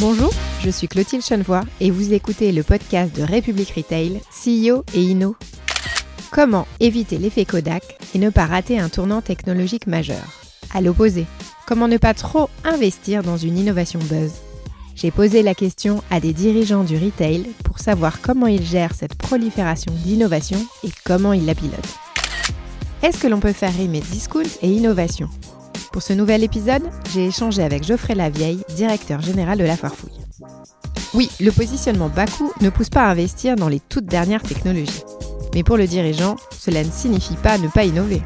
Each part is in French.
Bonjour, je suis Clotilde Chenevoix et vous écoutez le podcast de République Retail, CEO et Inno. Comment éviter l'effet Kodak et ne pas rater un tournant technologique majeur? À l'opposé, comment ne pas trop investir dans une innovation buzz? J'ai posé la question à des dirigeants du retail pour savoir comment ils gèrent cette prolifération d'innovation et comment ils la pilotent. Est-ce que l'on peut faire rimer discount et innovation pour ce nouvel épisode, j'ai échangé avec Geoffrey Lavieille, directeur général de la Farfouille. Oui, le positionnement bas coût ne pousse pas à investir dans les toutes dernières technologies. Mais pour le dirigeant, cela ne signifie pas ne pas innover.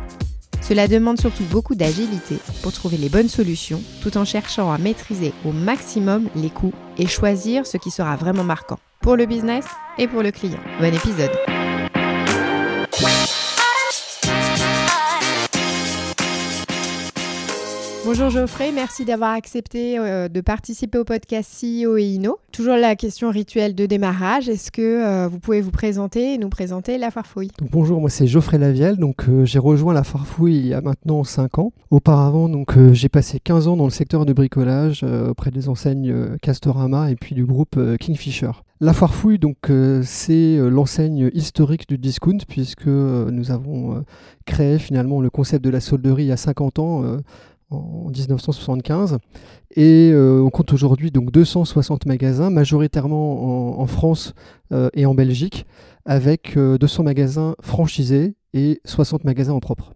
Cela demande surtout beaucoup d'agilité pour trouver les bonnes solutions tout en cherchant à maîtriser au maximum les coûts et choisir ce qui sera vraiment marquant pour le business et pour le client. Bon épisode Bonjour Geoffrey, merci d'avoir accepté euh, de participer au podcast CEO et Inno. Toujours la question rituelle de démarrage, est-ce que euh, vous pouvez vous présenter et nous présenter la Farfouille? Bonjour, moi c'est Geoffrey Lavielle, donc euh, j'ai rejoint la Farfouille il y a maintenant 5 ans. Auparavant, donc j'ai passé 15 ans dans le secteur de bricolage auprès des enseignes Castorama et puis du groupe Kingfisher. La Farfouille, donc, c'est l'enseigne historique du discount, puisque nous avons créé finalement le concept de la solderie il y a 50 ans en 1975. Et euh, on compte aujourd'hui donc 260 magasins, majoritairement en, France euh, et en Belgique, avec 200 euh, magasins franchisés et 60 magasins en propre.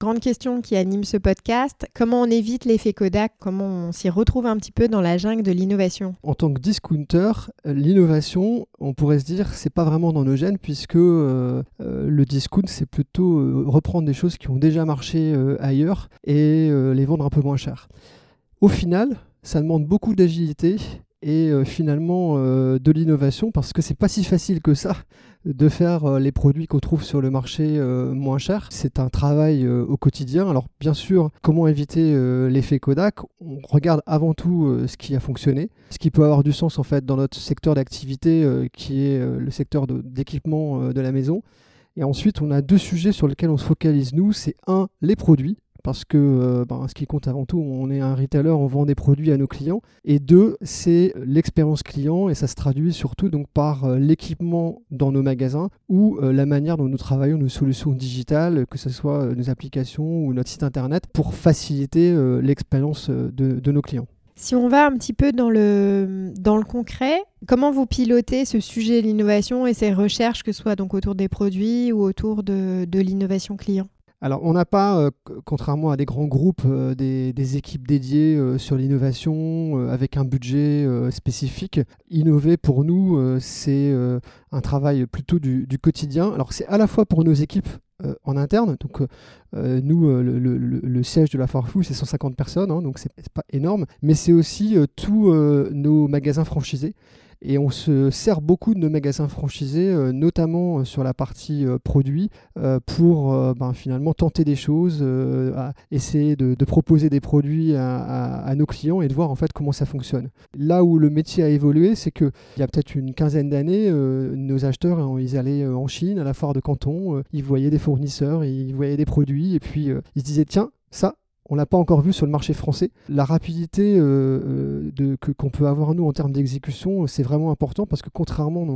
Grande question qui anime ce podcast, comment on évite l'effet Kodak? Comment on s'y retrouve un petit peu dans la jungle de l'innovation? En tant que discounter, l'innovation, on pourrait se dire, c'est pas vraiment dans nos gènes puisque euh, euh, le discount, c'est plutôt euh, reprendre des choses qui ont déjà marché ailleurs et les vendre un peu moins cher. Au final, ça demande beaucoup d'agilité et finalement de l'innovation parce que c'est pas si facile que ça de faire euh, les produits qu'on trouve sur le marché euh, moins chers. C'est un travail euh, au quotidien. Alors bien sûr, comment éviter l'effet Kodak? On regarde avant tout ce qui a fonctionné, ce qui peut avoir du sens en fait dans notre secteur d'activité qui est le secteur d'équipement de la maison. Et ensuite, on a deux sujets sur lesquels on se focalise nous. C'est un, les produits parce que euh, ben, ce qui compte avant tout, on est un retailer, on vend des produits à nos clients. Et deux, c'est l'expérience client et ça se traduit surtout donc par euh, l'équipement dans nos magasins ou euh, la manière dont nous travaillons nos solutions digitales, que ce soit nos applications ou notre site internet, pour faciliter l'expérience de, de nos clients. Si on va un petit peu dans le, dans le concret, comment vous pilotez ce sujet de l'innovation et ces recherches, que ce soit donc autour des produits ou autour de, de l'innovation client? Alors, on n'a pas, euh, contrairement à des grands groupes, euh, des, équipes dédiées euh, sur l'innovation avec un budget spécifique. Innover, pour nous, c'est un travail plutôt du, quotidien. Alors, c'est à la fois pour nos équipes en interne. Donc, nous, le, siège de la Farfou, c'est 150 personnes, hein, donc c'est pas énorme. Mais c'est aussi tous nos magasins franchisés. Et on se sert beaucoup de nos magasins franchisés, euh, notamment euh, sur la partie euh, produits, pour ben, finalement tenter des choses, essayer de, proposer des produits à, nos clients et de voir en fait comment ça fonctionne. Là où le métier a évolué, c'est qu'il y a peut-être une quinzaine d'années, nos acheteurs, hein, ils allaient en Chine, à la foire de Canton, ils voyaient des fournisseurs, ils voyaient des produits, et puis ils se disaient, tiens, ça, on l'a pas encore vu sur le marché français. La rapidité euh, euh, que, qu'on peut avoir nous en termes d'exécution, c'est vraiment important parce que contrairement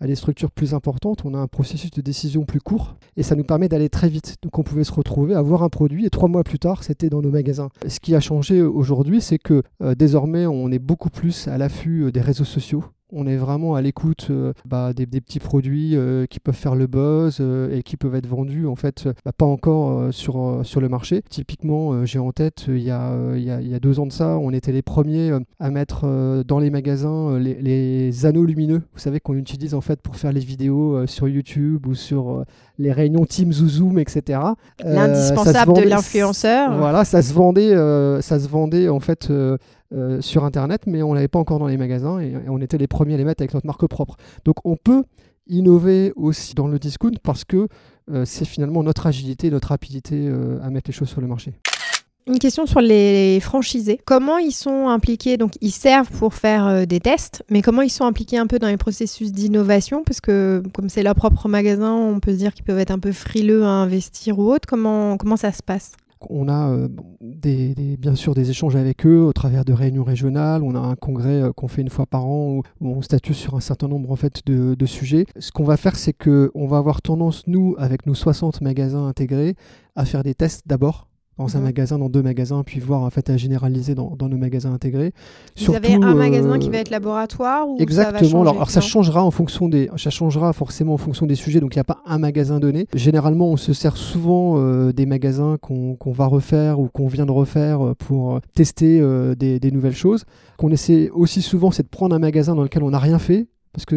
à, des, structures plus importantes, on a un processus de décision plus court et ça nous permet d'aller très vite. Donc on pouvait se retrouver, avoir un produit et trois mois plus tard, c'était dans nos magasins. Ce qui a changé aujourd'hui, c'est que euh, désormais, on est beaucoup plus à l'affût des réseaux sociaux on est vraiment à l'écoute euh, bah, des, petits produits euh, qui peuvent faire le buzz euh, et qui peuvent être vendus en fait bah, pas encore sur, sur le marché. Typiquement, j'ai en tête il y, a, il, y a, deux ans de ça, on était les premiers à mettre dans les magasins les, anneaux lumineux. Vous savez qu'on utilise en fait pour faire les vidéos sur YouTube ou sur les réunions Teams ou Zoom, etc. L'indispensable de l'influenceur. Voilà, ça se vendait, ça se vendait en fait euh, sur Internet, mais on l'avait pas encore dans les magasins et, on était les premiers à les mettre avec notre marque propre. Donc on peut innover aussi dans le discount parce que euh, c'est finalement notre agilité, notre rapidité euh, à mettre les choses sur le marché. Une question sur les franchisés. Comment ils sont impliqués? Donc, ils servent pour faire des tests, mais comment ils sont impliqués un peu dans les processus d'innovation? Parce que, comme c'est leur propre magasin, on peut se dire qu'ils peuvent être un peu frileux à investir ou autre. Comment, comment ça se passe? On a des, bien sûr des échanges avec eux au travers de réunions régionales. On a un congrès qu'on fait une fois par an où, on statue sur un certain nombre en fait, de, de sujets. Ce qu'on va faire, c'est qu'on va avoir tendance, nous, avec nos 60 magasins intégrés, à faire des tests d'abord dans un mhm. magasin, dans deux magasins, puis voir en fait à généraliser dans, nos magasins intégrés. Vous avez un magasin qui euh, va être laboratoire ou Exactement. Ça alors, ça changera en fonction des, ça changera forcément en fonction des sujets. Donc il n'y a pas un magasin donné. Généralement, on se sert souvent euh, des magasins qu'on va refaire ou qu'on vient de refaire euh, pour tester des, des, nouvelles choses. Qu'on essaie aussi souvent, c'est de prendre un magasin dans lequel on n'a rien fait parce que,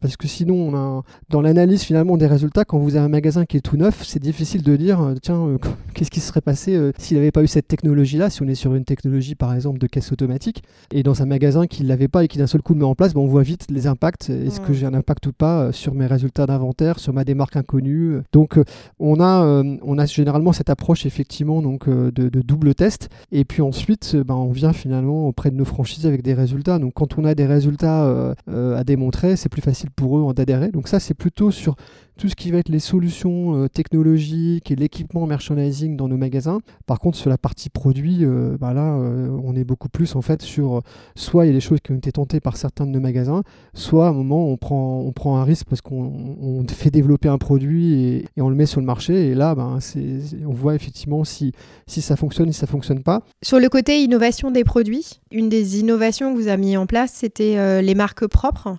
parce que sinon, on a, dans l'analyse finalement des résultats, quand vous avez un magasin qui est tout neuf, c'est difficile de dire, euh, tiens, euh, qu'est-ce qui se serait passé euh, s'il n'avait pas eu cette technologie-là, si on est sur une technologie par exemple de caisse automatique, et dans un magasin qui ne l'avait pas et qui d'un seul coup le met en place, ben, on voit vite les impacts. Est-ce que j'ai un impact ou pas sur mes résultats d'inventaire, sur ma démarque inconnue Donc on, a, on a généralement cette approche effectivement donc, de, de, double test, et puis ensuite ben, on vient finalement auprès de nos franchises avec des résultats. Donc quand on a des résultats à démontrer, c'est plus facile pour eux d'adhérer. Donc ça, c'est plutôt sur tout ce qui va être les solutions euh, technologiques et l'équipement merchandising dans nos magasins. Par contre, sur la partie produit, euh, bah là, euh, on est beaucoup plus en fait sur soit il y a des choses qui ont été tentées par certains de nos magasins, soit à un moment on prend, on prend un risque parce qu'on fait développer un produit et, on le met sur le marché. Et là, ben, on voit effectivement si, si ça fonctionne, si ça fonctionne pas. Sur le côté innovation des produits, une des innovations que vous avez mis en place, c'était les marques propres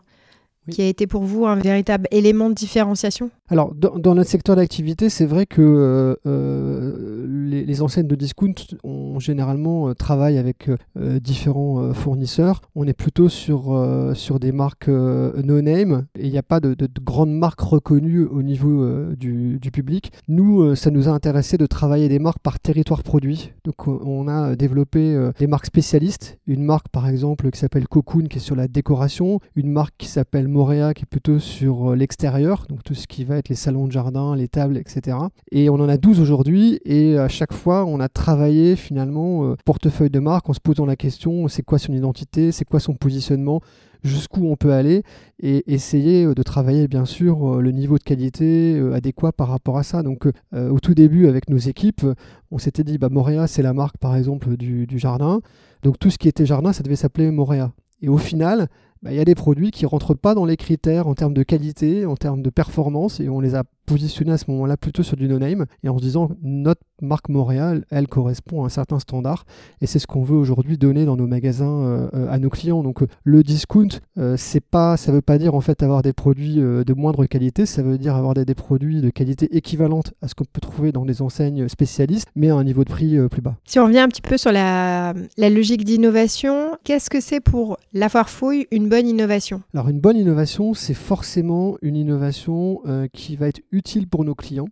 qui a été pour vous un véritable élément de différenciation? Alors, dans, notre secteur d'activité, c'est vrai que euh, euh, les, enseignes de discount ont généralement euh, travaillent avec différents fournisseurs. On est plutôt sur, sur des marques no-name et il n'y a pas de, grandes marques reconnues au niveau du, du, public. Nous, ça nous a intéressé de travailler des marques par territoire produit. Donc, on a développé des marques spécialistes. Une marque, par exemple, qui s'appelle Cocoon, qui est sur la décoration. Une marque qui s'appelle Moréa qui est plutôt sur euh, l'extérieur, donc tout ce qui va les salons de jardin, les tables, etc. Et on en a 12 aujourd'hui et à chaque fois on a travaillé finalement euh, portefeuille de marque en se posant la question c'est quoi son identité, c'est quoi son positionnement, jusqu'où on peut aller et essayer euh, de travailler bien sûr le niveau de qualité adéquat par rapport à ça. Donc au tout début avec nos équipes, on s'était dit bah Moréa c'est la marque par exemple du, du, jardin. Donc tout ce qui était jardin ça devait s'appeler Moréa. Et au final, bah, il y a des produits qui rentrent pas dans les critères en termes de qualité, en termes de performance, et on les a positionnés à ce moment-là plutôt sur du no-name, et en se disant notre marque Montréal, elle correspond à un certain standard, et c'est ce qu'on veut aujourd'hui donner dans nos magasins euh, euh, à nos clients. Donc euh, le discount, c'est pas, ça veut pas dire en fait avoir des produits de moindre qualité, ça veut dire avoir des, des produits de qualité équivalente à ce qu'on peut trouver dans des enseignes spécialistes, mais à un niveau de prix plus bas. Si on revient un petit peu sur la, la logique d'innovation, qu'est-ce que c'est pour la foire fouille une bonne innovation? Alors une bonne innovation, c'est forcément une innovation euh, qui va être utile pour nos clients.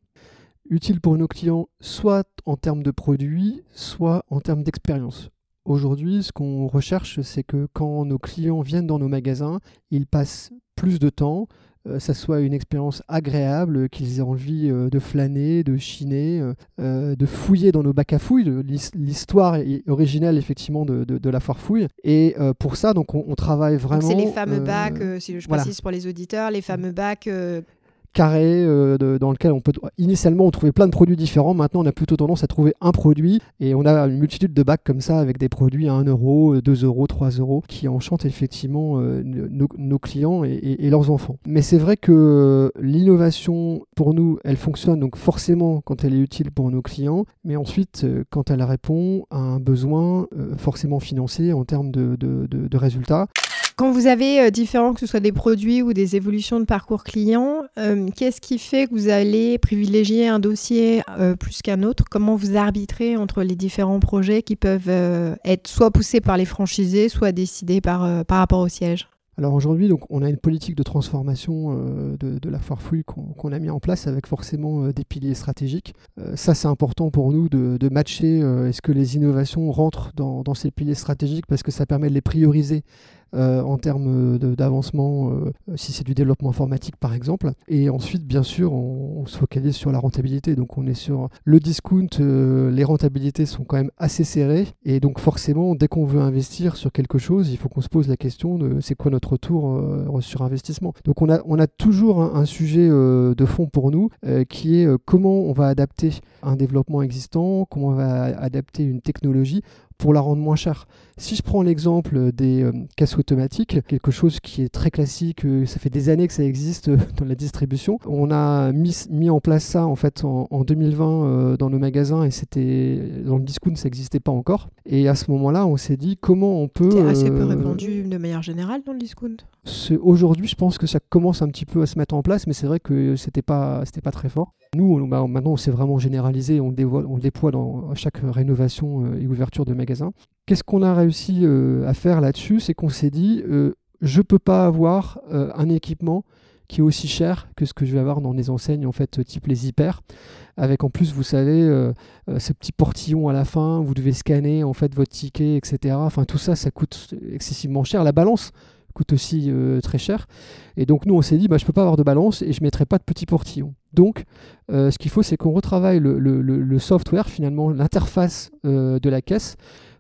Utile pour nos clients soit en termes de produits, soit en termes d'expérience. Aujourd'hui, ce qu'on recherche, c'est que quand nos clients viennent dans nos magasins, ils passent plus de temps, euh, ça soit une expérience agréable, qu'ils aient envie euh, de flâner, de chiner, euh, de fouiller dans nos bacs à fouilles. L'histoire originelle effectivement de, la foire fouille. Et pour ça, donc on, travaille vraiment. C'est les fameux bacs, si je précise pour les auditeurs, les fameux bacs carré euh, dans lequel on peut initialement on trouvait plein de produits différents. Maintenant on a plutôt tendance à trouver un produit et on a une multitude de bacs comme ça avec des produits à 1 euro 2 euros 3 euros qui enchantent effectivement euh, nos, clients et, leurs enfants. Mais c'est vrai que l'innovation pour nous elle fonctionne donc forcément quand elle est utile pour nos clients. Mais ensuite euh, quand elle répond à un besoin forcément financier en termes de résultats quand vous avez euh, différents, que ce soit des produits ou des évolutions de parcours client, euh, qu'est-ce qui fait que vous allez privilégier un dossier euh, plus qu'un autre? Comment vous arbitrez entre les différents projets qui peuvent être soit poussés par les franchisés, soit décidés par, rapport au siège? Alors aujourd'hui, on a une politique de transformation de, la farfouille qu'on a mis en place avec forcément des piliers stratégiques. ça, c'est important pour nous de, matcher est-ce que les innovations rentrent dans, ces piliers stratégiques parce que ça permet de les prioriser en termes d'avancement, si c'est du développement informatique par exemple. Et ensuite, bien sûr, on, se focalise sur la rentabilité. Donc on est sur le discount, les rentabilités sont quand même assez serrées. Et donc forcément, dès qu'on veut investir sur quelque chose, il faut qu'on se pose la question de c'est quoi notre retour sur investissement. Donc on a, on a toujours un, sujet de fond pour nous qui est comment on va adapter un développement existant, comment on va adapter une technologie pour la rendre moins chère. Si je prends l'exemple des euh, caisses automatiques, quelque chose qui est très classique, euh, ça fait des années que ça existe euh, dans la distribution, on a mis, mis en place ça en fait en, 2020 dans nos magasins et c'était dans le discount ça n'existait pas encore. Et à ce moment-là, on s'est dit comment on peut. C'est assez peu répandu de manière générale dans le discount. Aujourd'hui, je pense que ça commence un petit peu à se mettre en place, mais c'est vrai que c'était pas c'était pas très fort. Nous, bah, maintenant, on s'est vraiment généralisé, on le, on déploie dans chaque rénovation et ouverture de magasin. Qu'est-ce qu'on a réussi euh, à faire là-dessus? C'est qu'on s'est dit, euh, je ne peux pas avoir euh, un équipement qui est aussi cher que ce que je vais avoir dans des enseignes en fait type les hyper. Avec en plus vous savez ce petit portillon à la fin vous devez scanner en fait votre ticket etc enfin tout ça ça coûte excessivement cher. La balance coûte aussi très cher. Et donc nous on s'est dit bah, je peux pas avoir de balance et je mettrai pas de petit portillon donc ce qu'il faut c'est qu'on retravaille le, le, software finalement l'interface de la caisse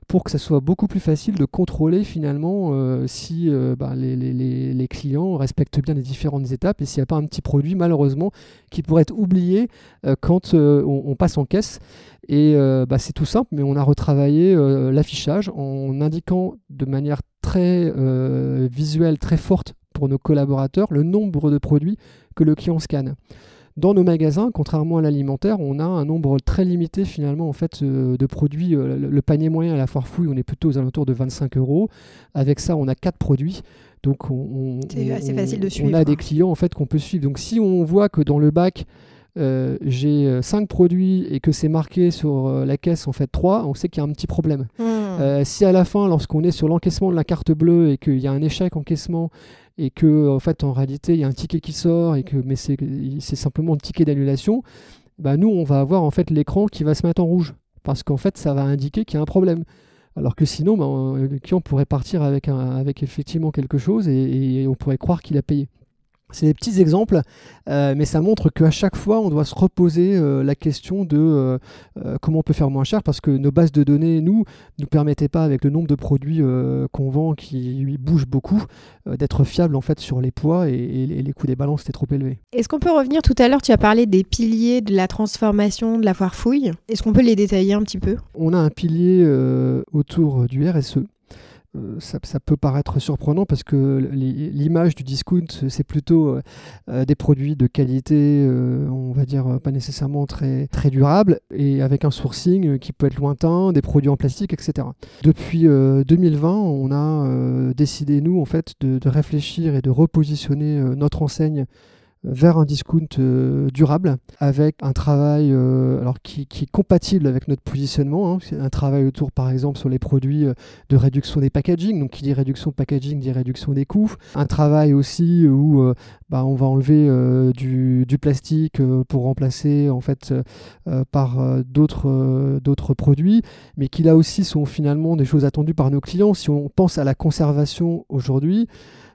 pour que ça soit beaucoup plus facile de contrôler finalement euh, si euh, bah, les, clients respectent bien les différentes étapes et s'il n'y a pas un petit produit malheureusement qui pourrait être oublié euh, quand on, passe en caisse. Et bah, c'est tout simple, mais on a retravaillé l'affichage en indiquant de manière très visuelle, très forte pour nos collaborateurs le nombre de produits que le client scanne. Dans nos magasins, contrairement à l'alimentaire, on a un nombre très limité finalement en fait euh, de produits. Euh, le, panier moyen à la foire fouille, on est plutôt aux alentours de 25 euros. Avec ça, on a quatre produits. Donc on, assez facile de suivre. on a des clients en fait qu'on peut suivre. Donc si on voit que dans le bac euh, j'ai 5 produits et que c'est marqué sur la caisse en fait 3, on sait qu'il y a un petit problème. Hmm. si à la fin, lorsqu'on est sur l'encaissement de la carte bleue et qu'il y a un échec encaissement et que en fait en réalité il y a un ticket qui sort et que mais c'est simplement un ticket d'annulation, bah nous on va avoir en fait l'écran qui va se mettre en rouge parce qu'en fait ça va indiquer qu'il y a un problème. Alors que sinon, bah, le client pourrait partir avec, un, avec effectivement quelque chose et on pourrait croire qu'il a payé. C'est des petits exemples, euh, mais ça montre qu'à chaque fois, on doit se reposer euh, la question de euh, comment on peut faire moins cher, parce que nos bases de données, nous, ne nous permettaient pas, avec le nombre de produits qu'on vend qui bougent beaucoup, d'être fiables en fait sur les poids et, les coûts des balances étaient trop élevés. Est-ce qu'on peut revenir tout à l'heure, tu as parlé des piliers de la transformation de la foire fouille. Est-ce qu'on peut les détailler un petit peu? On a un pilier autour du RSE euh, ça, peut paraître surprenant parce que l'image du discount, c'est plutôt euh, euh, des produits de qualité, on va dire pas nécessairement très, très durable, et avec un sourcing qui peut être lointain, des produits en plastique, etc. Depuis 2020, on a décidé, nous, en fait, de, réfléchir et de repositionner notre enseigne vers un discount euh, durable avec un travail euh, alors qui, est compatible avec notre positionnement. Hein. un travail autour, par exemple, sur les produits euh, de réduction des packaging. Donc, qui dit réduction packaging dit réduction des coûts. Un travail aussi où bah, on va enlever du, du, plastique pour remplacer en fait par d'autres d'autres produits, mais qui là aussi sont finalement des choses attendues par nos clients. Si on pense à la conservation aujourd'hui,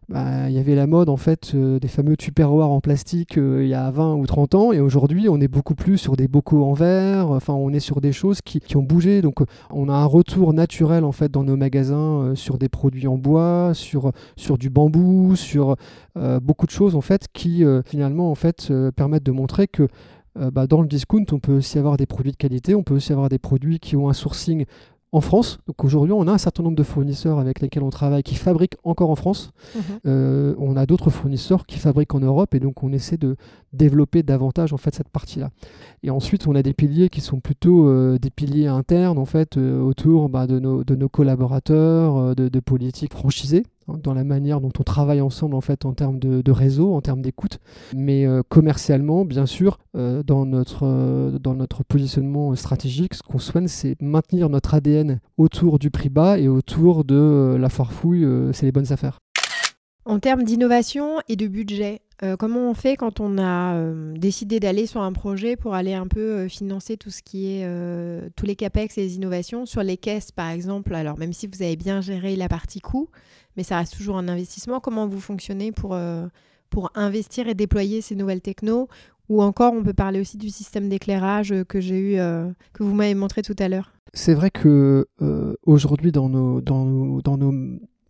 bah, il y avait la mode en fait euh, des fameux tupperwares en plastique euh, il y a 20 ou 30 ans et aujourd'hui on est beaucoup plus sur des bocaux en verre, enfin on est sur des choses qui, ont bougé. Donc euh, on a un retour naturel en fait dans nos magasins sur des produits en bois, sur, du bambou, sur beaucoup de choses en fait qui finalement permettent de montrer que bah, dans le discount, on peut aussi avoir des produits de qualité, on peut aussi avoir des produits qui ont un sourcing en France. Donc aujourd'hui, on a un certain nombre de fournisseurs avec lesquels on travaille qui fabriquent encore en France. Mhm. Euh, on a d'autres fournisseurs qui fabriquent en Europe et donc on essaie de développer davantage en fait cette partie-là. Et ensuite, on a des piliers qui sont plutôt euh, des piliers internes en fait euh, autour bah, de, nos, de, nos, collaborateurs, de, de politiques franchisées dans la manière dont on travaille ensemble en fait en termes de, réseau, en termes d'écoute, mais commercialement bien sûr dans notre dans notre positionnement stratégique, ce qu'on souhaite c'est maintenir notre ADN autour du prix bas et autour de la farfouille, c'est les bonnes affaires. En termes d'innovation et de budget, euh, comment on fait quand on a euh, décidé d'aller sur un projet pour aller un peu euh, financer tout ce qui est tous les capex et les innovations sur les caisses par exemple? Alors même si vous avez bien géré la partie coût, mais ça reste toujours un investissement. Comment vous fonctionnez pour pour investir et déployer ces nouvelles technos? Ou encore on peut parler aussi du système d'éclairage que j'ai eu que vous m'avez montré tout à l'heure. C'est vrai que aujourd'hui dans nos,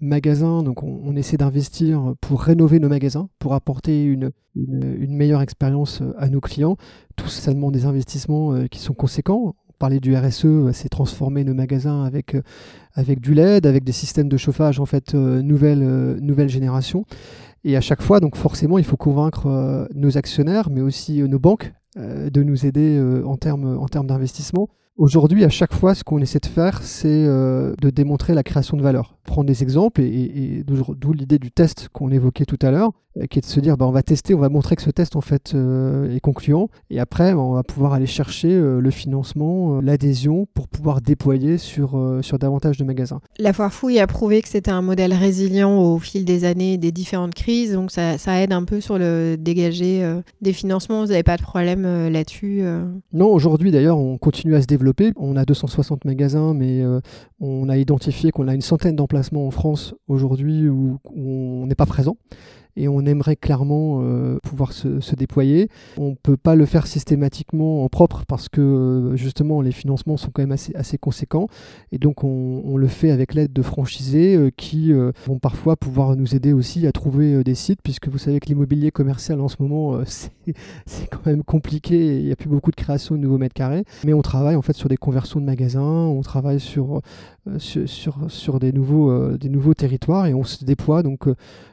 magasins, on, essaie d'investir pour rénover nos magasins, pour apporter une, meilleure expérience euh, à nos clients. Tout ça demande des investissements euh, qui sont conséquents. Parlait du RSE, euh, c'est transformer nos magasins avec, avec du LED, avec des systèmes de chauffage en fait nouvelle, nouvelle génération. Et à chaque fois, donc forcément, il faut convaincre nos actionnaires, mais aussi nos banques de nous aider en termes en d'investissement. Aujourd'hui, à chaque fois, ce qu'on essaie de faire, c'est euh, de démontrer la création de valeur. Prendre des exemples, et, d'où l'idée du test qu'on évoquait tout à l'heure, euh, qui est de se dire, bah, on va tester, on va montrer que ce test en fait euh, est concluant, et après, bah, on va pouvoir aller chercher le financement, l'adhésion, pour pouvoir déployer sur, sur davantage de magasins. La foire fouille a prouvé que c'était un modèle résilient au fil des années, des différentes crises, donc ça, ça aide un peu sur le dégager des financements. Vous n'avez pas de problème là-dessus Non, aujourd'hui d'ailleurs, on continue à se développer on a 260 magasins, mais euh, on a identifié qu'on a une centaine d'emplacements en France aujourd'hui où, on n'est pas présent et on aimerait clairement euh, pouvoir se, déployer. On ne peut pas le faire systématiquement en propre parce que euh, justement les financements sont quand même assez, conséquents et donc on, le fait avec l'aide de franchisés euh, qui vont parfois pouvoir nous aider aussi à trouver des sites puisque vous savez que l'immobilier commercial en ce moment c'est quand même compliqué il n'y a plus beaucoup de création de nouveaux mètres carrés mais on travaille en fait sur des conversions de magasins, on travaille sur, sur, sur, des, nouveaux, des nouveaux territoires et on se déploie donc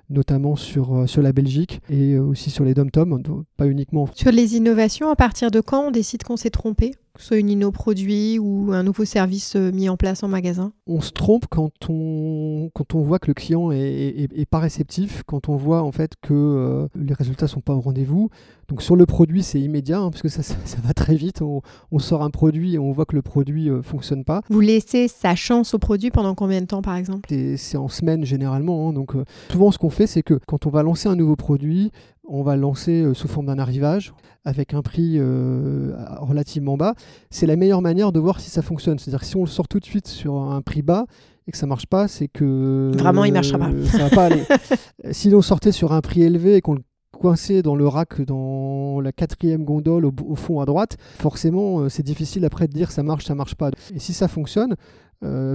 notamment sur, euh, sur la Belgique et euh, aussi sur les dom-tom, pas uniquement. Sur les innovations, à partir de quand on décide qu'on s'est trompé? Que ce soit une inno produit ou un nouveau service euh, mis en place en magasin On se trompe quand on, quand on voit que le client est, pas réceptif, quand on voit en fait que les résultats sont pas au rendez-vous. Donc sur le produit, c'est immédiat hein, parce que ça, ça, va très vite. On, on, sort un produit et on voit que le produit fonctionne pas. Vous laissez sa chance au produit pendant combien de temps par exemple? C'est en semaine généralement. Hein, donc souvent ce qu'on fait, c'est que quand on va lancer un nouveau produit, on va le lancer euh, sous forme d'un arrivage avec un prix euh, relativement bas. C'est la meilleure manière de voir si ça fonctionne. C'est-à-dire que si on le sort tout de suite sur un prix bas et que ça marche pas, c'est que vraiment il marchera pas. ça va pas aller. si on sortait sur un prix élevé et qu'on le coinçait dans le rack dans la quatrième gondole au, fond à droite, forcément euh, c'est difficile après de dire ça marche, ça marche pas. Et si ça fonctionne,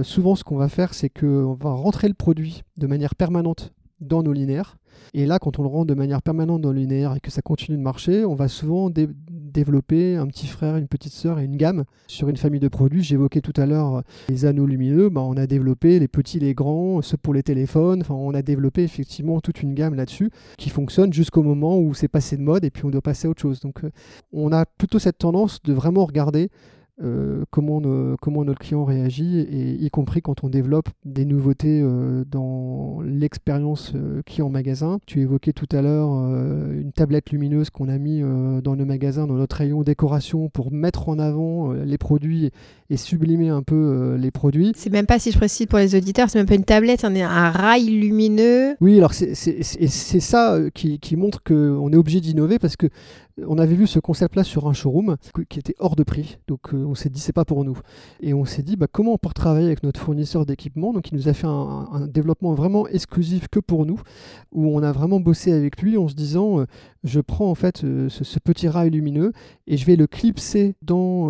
souvent ce qu'on va faire c'est qu'on va rentrer le produit de manière permanente dans nos linéaires. Et là, quand on le rend de manière permanente dans le et que ça continue de marcher, on va souvent développer un petit frère, une petite sœur et une gamme sur une famille de produits. J'évoquais tout à l'heure les anneaux lumineux. Bah, on a développé les petits, les grands, ceux pour les téléphones. Enfin, on a développé effectivement toute une gamme là-dessus qui fonctionne jusqu'au moment où c'est passé de mode et puis on doit passer à autre chose. Donc, euh, on a plutôt cette tendance de vraiment regarder euh, comment, comment notre client réagit, et y compris quand on développe des nouveautés euh, dans l'expérience euh, client magasin. Tu évoquais tout à l'heure une tablette lumineuse qu'on a mis dans nos magasins, dans notre rayon décoration, pour mettre en avant les produits et sublimer un peu les produits. C'est même pas, si je précise pour les auditeurs, c'est même pas une tablette, c'est un, rail lumineux. Oui, alors c'est ça qui, qui montre qu'on est obligé d'innover parce que on avait vu ce concept-là sur un showroom qui était hors de prix. Donc euh, on s'est dit c'est pas pour nous. Et on s'est dit bah, comment on peut travailler avec notre fournisseur d'équipement? Donc il nous a fait un, développement vraiment exclusif que pour nous, où on a vraiment bossé avec lui en se disant euh, je prends en fait euh, ce, petit rail lumineux et je vais le clipser dans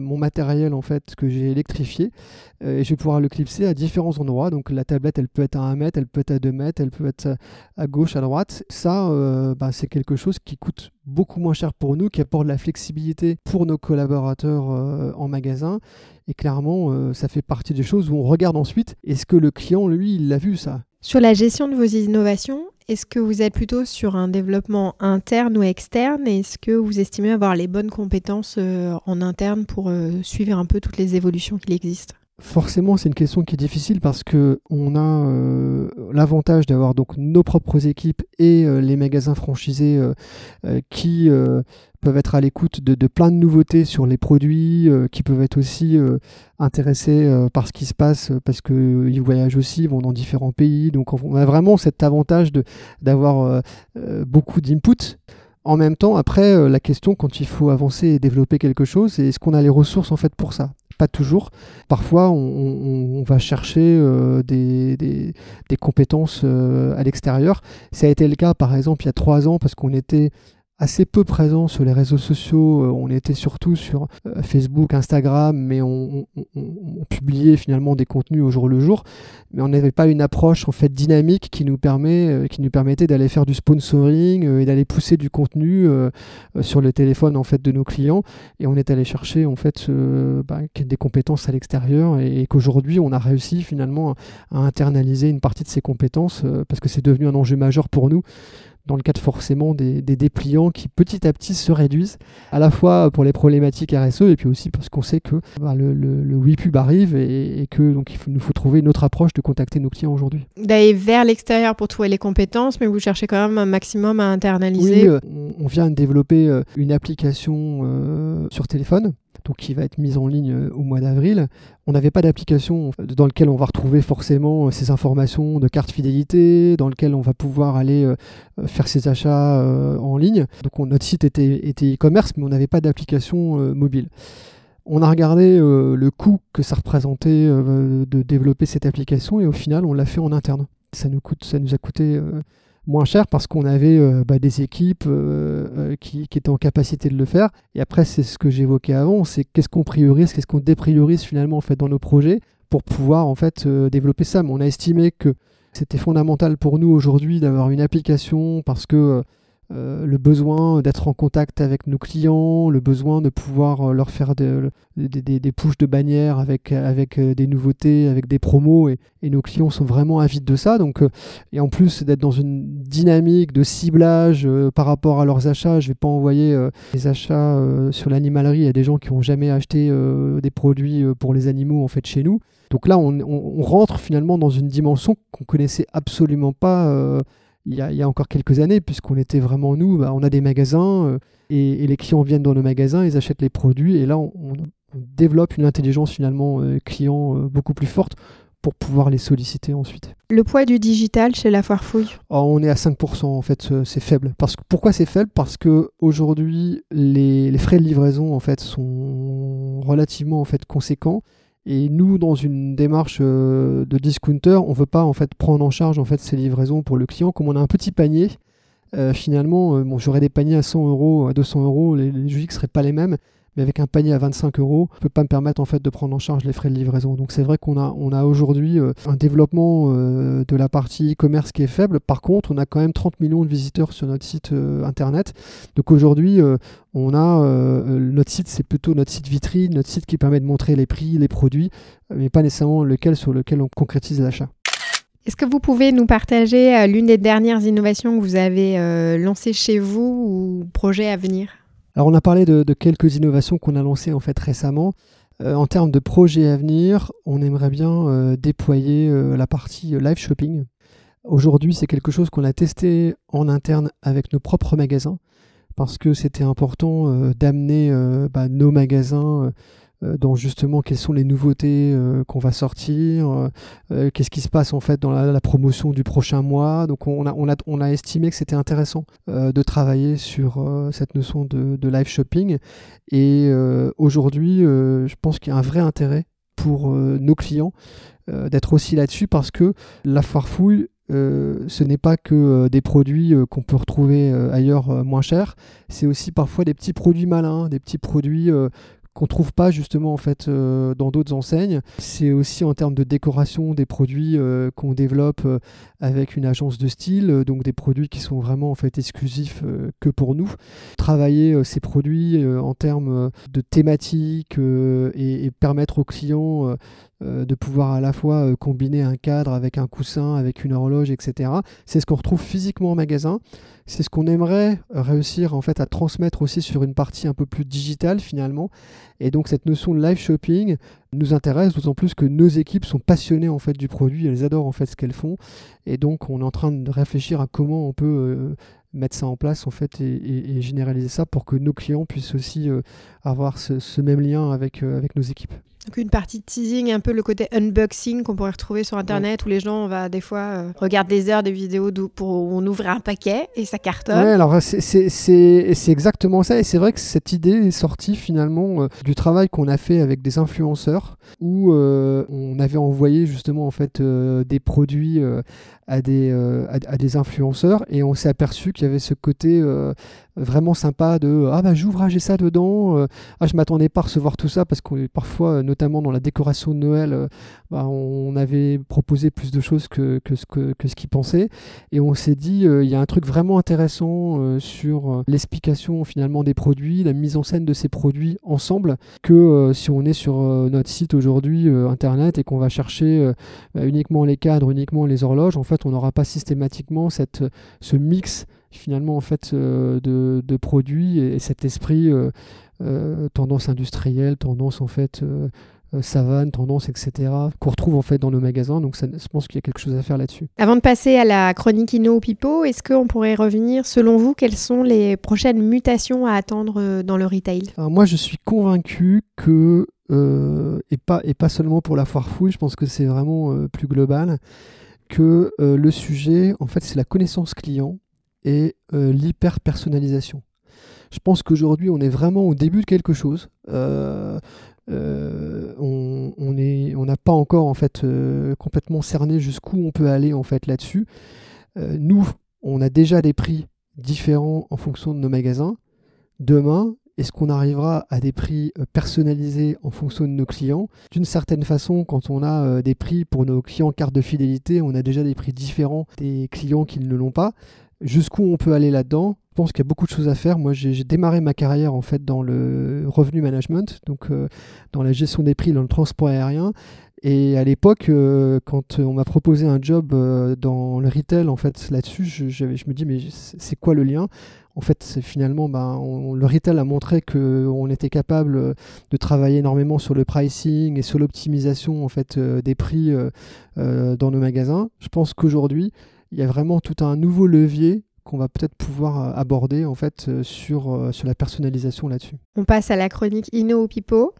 mon matériel en fait que j'ai électrifié. et je vais pouvoir le clipser à différents endroits. Donc la tablette elle peut être à 1 mètre, elle peut être à 2 mètres, elle peut être à gauche, à droite. Ça bah, c'est quelque chose qui coûte beaucoup moins cher pour nous, qui apporte de la flexibilité pour nos collaborateurs euh, en magasin. Et clairement, euh, ça fait partie des choses où on regarde ensuite, est-ce que le client, lui, il l'a vu ça? Sur la gestion de vos innovations, est-ce que vous êtes plutôt sur un développement interne ou externe? Est-ce que vous estimez avoir les bonnes compétences euh, en interne pour suivre un peu toutes les évolutions qui existent? Forcément, c'est une question qui est difficile parce que on a l'avantage d'avoir donc nos propres équipes et les magasins franchisés qui peuvent être à l'écoute de, plein de nouveautés sur les produits, euh, qui peuvent être aussi euh, intéressés euh, par ce qui se passe parce qu'ils voyagent aussi, vont dans différents pays. Donc on a vraiment cet avantage d'avoir beaucoup d'input. En même temps, après, la question quand il faut avancer et développer quelque chose, c'est est-ce qu'on a les ressources en fait pour ça? Pas toujours. Parfois, on, va chercher des, des, des, compétences à l'extérieur. Ça a été le cas, par exemple, il y a trois ans, parce qu'on était assez peu présent sur les réseaux sociaux. Euh, on était surtout sur euh, Facebook, Instagram, mais on, publiait finalement des contenus au jour le jour. Mais on n'avait pas une approche en fait dynamique qui nous permet, euh, qui nous permettait d'aller faire du sponsoring et d'aller pousser du contenu sur le téléphone en fait de nos clients. Et on est allé chercher en fait bah, des compétences à l'extérieur et, qu'aujourd'hui on a réussi finalement à internaliser une partie de ces compétences parce que c'est devenu un enjeu majeur pour nous dans le cadre forcément des, dépliants qui petit à petit se réduisent, à la fois pour les problématiques RSE et puis aussi parce qu'on sait que bah, le, le, WePub arrive et, que donc il nous faut trouver une autre approche de contacter nos clients aujourd'hui. D'aller vers l'extérieur pour trouver les compétences, mais vous cherchez quand même un maximum à internaliser. Oui, euh, on, vient de développer euh, une application euh, sur téléphone qui va être mise en ligne euh, au mois d'avril. On n'avait pas d'application dans laquelle on va retrouver forcément euh, ces informations de carte fidélité, dans lequel on va pouvoir aller euh, faire ses achats en ligne. Donc notre site était e-commerce, mais on n'avait pas d'application mobile. On a regardé le coût que ça représentait de développer cette application et au final on l'a fait en interne. Ça nous a coûté moins cher parce qu'on avait euh, bah, des équipes euh, euh, qui, étaient en capacité de le faire. Et après, c'est ce que j'évoquais avant, c'est qu'est-ce qu'on priorise, qu'est-ce qu'on dépriorise finalement dans nos projets pour pouvoir en fait développer ça. Mais on a estimé que c'était fondamental pour nous aujourd'hui d'avoir une application parce que euh, le besoin d'être en contact avec nos clients, le besoin de pouvoir euh, leur faire des, pushes de bannières avec, avec euh, des nouveautés, avec des promos, et, nos clients sont vraiment avides de ça. Donc, et en plus d'être dans une dynamique de ciblage par rapport à leurs achats, je ne vais pas envoyer des achats sur l'animalerie à des gens qui n'ont jamais acheté des produits pour les animaux en fait chez nous. Donc là, on, on rentre finalement dans une dimension qu'on connaissait absolument pas il y, a, encore quelques années, puisqu'on était vraiment nous, bah, on a des magasins euh, et, les clients viennent dans nos magasins, ils achètent les produits et là on, développe une intelligence finalement euh, client euh, beaucoup plus forte pour pouvoir les solliciter ensuite. Le poids du digital chez la foire fouille oh, On est à 5% en fait, c'est faible. Parce que, pourquoi c'est faible? Parce que aujourd'hui les, les, frais de livraison en fait sont relativement en fait conséquents et nous, dans une démarche euh, de discounter, on ne veut pas en fait prendre en charge en fait ces livraisons pour le client. Comme on a un petit panier, euh, finalement, euh, bon, j'aurais des paniers à 100 euros, à 200 euros, les, les ne seraient pas les mêmes mais avec un panier à 25 euros, ne peut pas me permettre en fait de prendre en charge les frais de livraison. Donc c'est vrai qu'on a, on a aujourd'hui euh, un développement euh, de la partie e-commerce qui est faible. Par contre, on a quand même 30 millions de visiteurs sur notre site euh, internet. Donc aujourd'hui, on a notre site, c'est plutôt notre site vitrine, notre site qui permet de montrer les prix, les produits, mais pas nécessairement lequel sur lequel on concrétise l'achat. Est-ce que vous pouvez nous partager l'une des dernières innovations que vous avez lancées chez vous ou projet à venir? Alors on a parlé de, quelques innovations qu'on a lancées en fait récemment. Euh, en termes de projets à venir, on aimerait bien euh, déployer euh, la partie live shopping. Aujourd'hui, c'est quelque chose qu'on a testé en interne avec nos propres magasins parce que c'était important d'amener bah, nos magasins dans justement quelles sont les nouveautés euh, qu'on va sortir, euh, qu'est-ce qui se passe en fait dans la, promotion du prochain mois. Donc on a, on a, on a estimé que c'était intéressant de travailler sur cette notion de, de, live shopping. Et aujourd'hui, je pense qu'il y a un vrai intérêt pour nos clients d'être aussi là-dessus parce que la foire fouille, ce n'est pas que des produits qu'on peut retrouver ailleurs moins chers, c'est aussi parfois des petits produits malins, des petits produits qu'on trouve pas justement en fait euh, dans d'autres enseignes. C'est aussi en termes de décoration des produits euh, qu'on développe euh, avec une agence de style, donc des produits qui sont vraiment en fait exclusifs que pour nous. Travailler ces produits en termes de thématiques et, permettre aux clients de pouvoir à la fois combiner un cadre avec un coussin, avec une horloge, etc. C'est ce qu'on retrouve physiquement en magasin. C'est ce qu'on aimerait réussir en fait à transmettre aussi sur une partie un peu plus digitale finalement. Et donc cette notion de live shopping nous intéresse d'autant plus que nos équipes sont passionnées en fait du produit, elles adorent en fait ce qu'elles font. Et donc on est en train de réfléchir à comment on peut mettre ça en place en fait et, généraliser ça pour que nos clients puissent aussi euh, avoir ce, même lien avec, euh, avec nos équipes. Donc une partie de teasing, un peu le côté unboxing qu'on pourrait retrouver sur Internet où les gens, on va des fois euh, regarder des heures des vidéos pour on ouvre un paquet et ça cartonne. Ouais, alors c'est exactement ça et c'est vrai que cette idée est sortie finalement du travail qu'on a fait avec des influenceurs où on avait envoyé justement en fait des produits à des, à, des influenceurs et on s'est aperçu qu'il y avait ce côté vraiment sympa de ah bah j'ouvre, ça dedans, euh, ah je m'attendais pas à recevoir tout ça parce que parfois, euh, notamment dans la décoration de Noël, euh, bah, on avait proposé plus de choses que, que ce que, que ce qu'ils pensaient. Et on s'est dit il y a un truc vraiment intéressant sur l'explication finalement des produits, la mise en scène de ces produits ensemble que si on est sur notre site aujourd'hui internet et qu'on va chercher uniquement les cadres, uniquement les horloges, en fait on n'aura pas systématiquement cette, ce mix finalement en fait euh, de, produits et, cet esprit euh, euh, tendance industrielle, tendance en fait savane, tendance, etc., qu'on retrouve en fait dans nos magasins. Donc, ça, je pense qu'il y a quelque chose à faire là-dessus. Avant de passer à la chronique Inno Pipo, est-ce qu'on pourrait revenir, selon vous, quelles sont les prochaines mutations à attendre dans le retail? Moi, je suis convaincu que, et, pas, et pas seulement pour la foire fouille, je pense que c'est vraiment plus global, que le sujet, en fait, c'est la connaissance client et euh, l'hyper-personnalisation. Je pense qu'aujourd'hui, on est vraiment au début de quelque chose. Euh, euh, on n'a pas encore en fait complètement cerné jusqu'où on peut aller en fait là-dessus. nous, on a déjà des prix différents en fonction de nos magasins. Demain, est-ce qu'on arrivera à des prix personnalisés en fonction de nos clients? D'une certaine façon, quand on a des prix pour nos clients carte de fidélité, on a déjà des prix différents des clients qui ne l'ont pas jusqu'où on peut aller là-dedans. Je pense qu'il y a beaucoup de choses à faire. Moi, j'ai démarré ma carrière en fait dans le revenu management, donc euh, dans la gestion des prix, dans le transport aérien. Et à l'époque, euh, quand on m'a proposé un job euh, dans le retail, en fait, là-dessus, je, me dis, mais c'est quoi le lien? En fait, finalement, ben, le retail a montré qu'on était capable de travailler énormément sur le pricing et sur l'optimisation en fait des prix dans nos magasins. Je pense qu'aujourd'hui, il y a vraiment tout un nouveau levier qu'on va peut-être pouvoir euh, aborder en fait euh, sur, euh, sur la personnalisation là-dessus. On passe à la chronique Inno ou Pipo.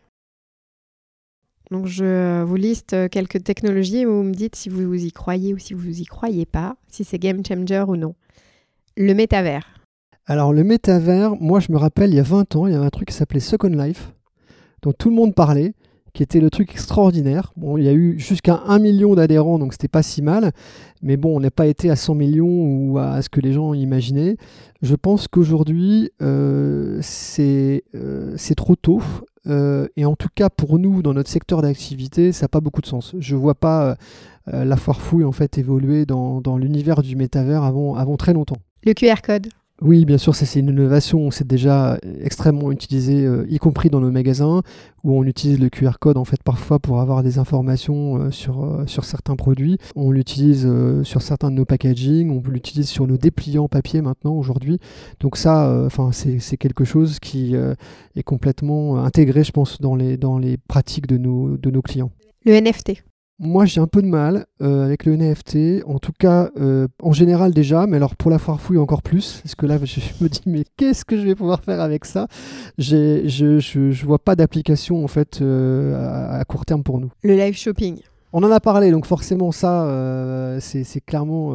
Donc je vous liste quelques technologies et vous me dites si vous y croyez ou si vous y croyez pas, si c'est game changer ou non. Le métavers. Alors le métavers, moi je me rappelle il y a 20 ans, il y avait un truc qui s'appelait Second Life, dont tout le monde parlait qui était le truc extraordinaire. Bon, il y a eu jusqu'à 1 million d'adhérents, donc c'était pas si mal. Mais bon, on n'a pas été à 100 millions ou à ce que les gens imaginaient. Je pense qu'aujourd'hui, euh, euh, c'est trop tôt. Euh, et en tout cas, pour nous, dans notre secteur d'activité, ça n'a pas beaucoup de sens. Je ne vois pas la foire fouille en fait évoluer dans, dans l'univers du métavers avant, avant très longtemps. Le QR code oui, bien sûr, c'est une innovation. C'est déjà extrêmement utilisé, euh, y compris dans nos magasins, où on utilise le QR code en fait parfois pour avoir des informations euh, sur, euh, sur certains produits. On l'utilise sur certains de nos packaging, on l'utilise sur nos dépliants papier maintenant aujourd'hui. Donc ça, enfin, c'est quelque chose qui est complètement intégré, je pense, dans les, dans les pratiques de nos, de nos clients. Le NFT. Moi, j'ai un peu de mal euh, avec le NFT, en tout cas, euh, en général déjà, mais alors pour la foire fouille encore plus, parce que là, je me dis, mais qu'est-ce que je vais pouvoir faire avec ça? Je ne vois pas d'application, en fait, euh, à, court terme pour nous. Le live shopping on en a parlé, donc forcément ça, c'est clairement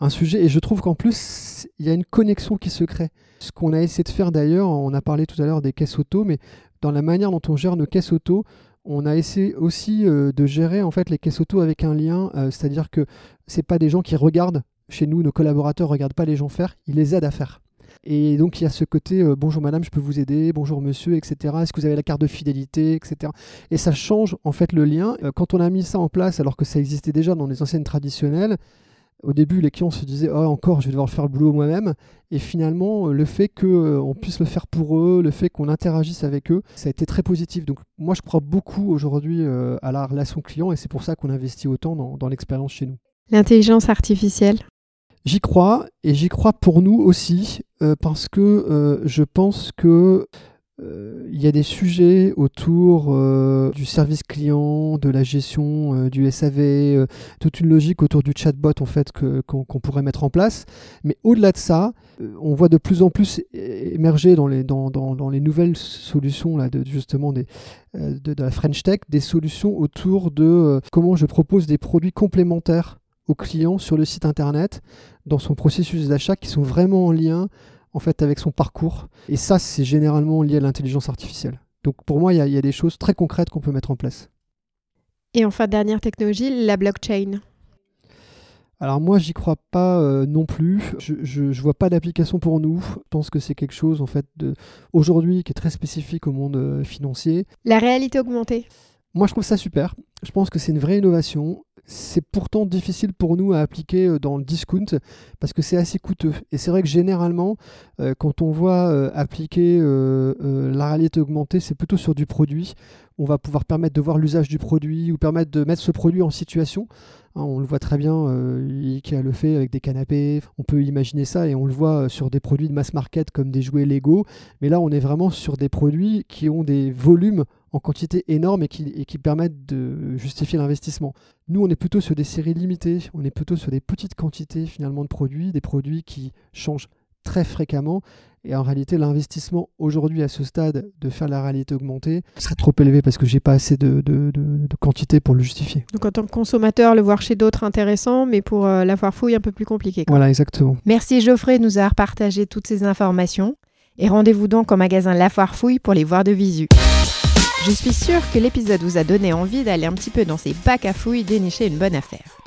un sujet. Et je trouve qu'en plus, il y a une connexion qui se crée. Ce qu'on a essayé de faire d'ailleurs, on a parlé tout à l'heure des caisses auto, mais dans la manière dont on gère nos caisses auto, on a essayé aussi euh, de gérer en fait les caisses auto avec un lien, euh, c'est-à-dire que c'est pas des gens qui regardent chez nous, nos collaborateurs regardent pas les gens faire, ils les aident à faire. Et donc il y a ce côté euh, bonjour madame, je peux vous aider, bonjour monsieur, etc. Est-ce que vous avez la carte de fidélité, etc. Et ça change en fait le lien. quand on a mis ça en place, alors que ça existait déjà dans les anciennes traditionnelles, Au début, les clients se disaient oh, encore, je vais devoir faire le boulot moi-même. Et finalement, le fait qu'on puisse le faire pour eux, le fait qu'on interagisse avec eux, ça a été très positif. Donc, moi, je crois beaucoup aujourd'hui à la relation client et c'est pour ça qu'on investit autant dans l'expérience chez nous. L'intelligence artificielle J'y crois et j'y crois pour nous aussi euh, parce que euh, je pense que euh, il y a des sujets autour du service client, de la gestion du SAV, toute une logique autour du chatbot en fait qu'on pourrait mettre en place. Mais au-delà de ça, on voit de plus en plus émerger dans les, dans, dans, les nouvelles solutions là, de, justement des, de, de, la French Tech des solutions autour de comment je propose des produits complémentaires aux clients sur le site internet dans son processus d'achat qui sont vraiment en lien en fait avec son parcours. Et ça, c'est généralement lié à l'intelligence artificielle. Donc pour moi, il y, a des choses très concrètes qu'on peut mettre en place. Et enfin, dernière technologie, la blockchain. Alors moi, j'y crois pas euh, non plus. Je, ne vois pas d'application pour nous. Je pense que c'est quelque chose en fait aujourd'hui qui est très spécifique au monde euh, financier. La réalité augmentée. Moi, je trouve ça super. Je pense que c'est une vraie innovation c'est pourtant difficile pour nous à appliquer euh, dans le discount parce que c'est assez coûteux. Et c'est vrai que généralement, euh, quand on voit euh, appliquer la réalité augmentée, c'est plutôt sur du produit. On va pouvoir permettre de voir l'usage du produit ou permettre de mettre ce produit en situation. Hein, on le voit très bien, Ikea le fait avec des canapés. On peut imaginer ça et on le voit sur des produits de mass market comme des jouets Lego. Mais là, on est vraiment sur des produits qui ont des volumes en quantité énorme et qui, et qui permettent de justifier l'investissement. Nous, on est plutôt sur des séries limitées, on est plutôt sur des petites quantités finalement de produits, des produits qui changent très fréquemment. Et en réalité, l'investissement aujourd'hui à ce stade de faire la réalité augmentée serait trop élevé parce que j'ai pas assez de, de, de, quantité pour le justifier. Donc en tant que consommateur, le voir chez d'autres intéressant, mais pour euh, la foire fouille un peu plus compliqué. Voilà, exactement. Merci Geoffrey de nous avoir partagé toutes ces informations. Et rendez-vous donc au magasin La Foire Fouille pour les voir de visu. Je suis sûre que l'épisode vous a donné envie d'aller un petit peu dans ces bacs à fouilles dénicher une bonne affaire.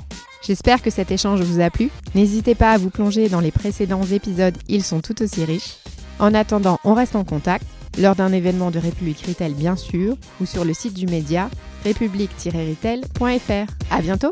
J'espère que cet échange vous a plu. N'hésitez pas à vous plonger dans les précédents épisodes, ils sont tout aussi riches. En attendant, on reste en contact, lors d'un événement de République Retail bien sûr, ou sur le site du média république-retail.fr. À bientôt!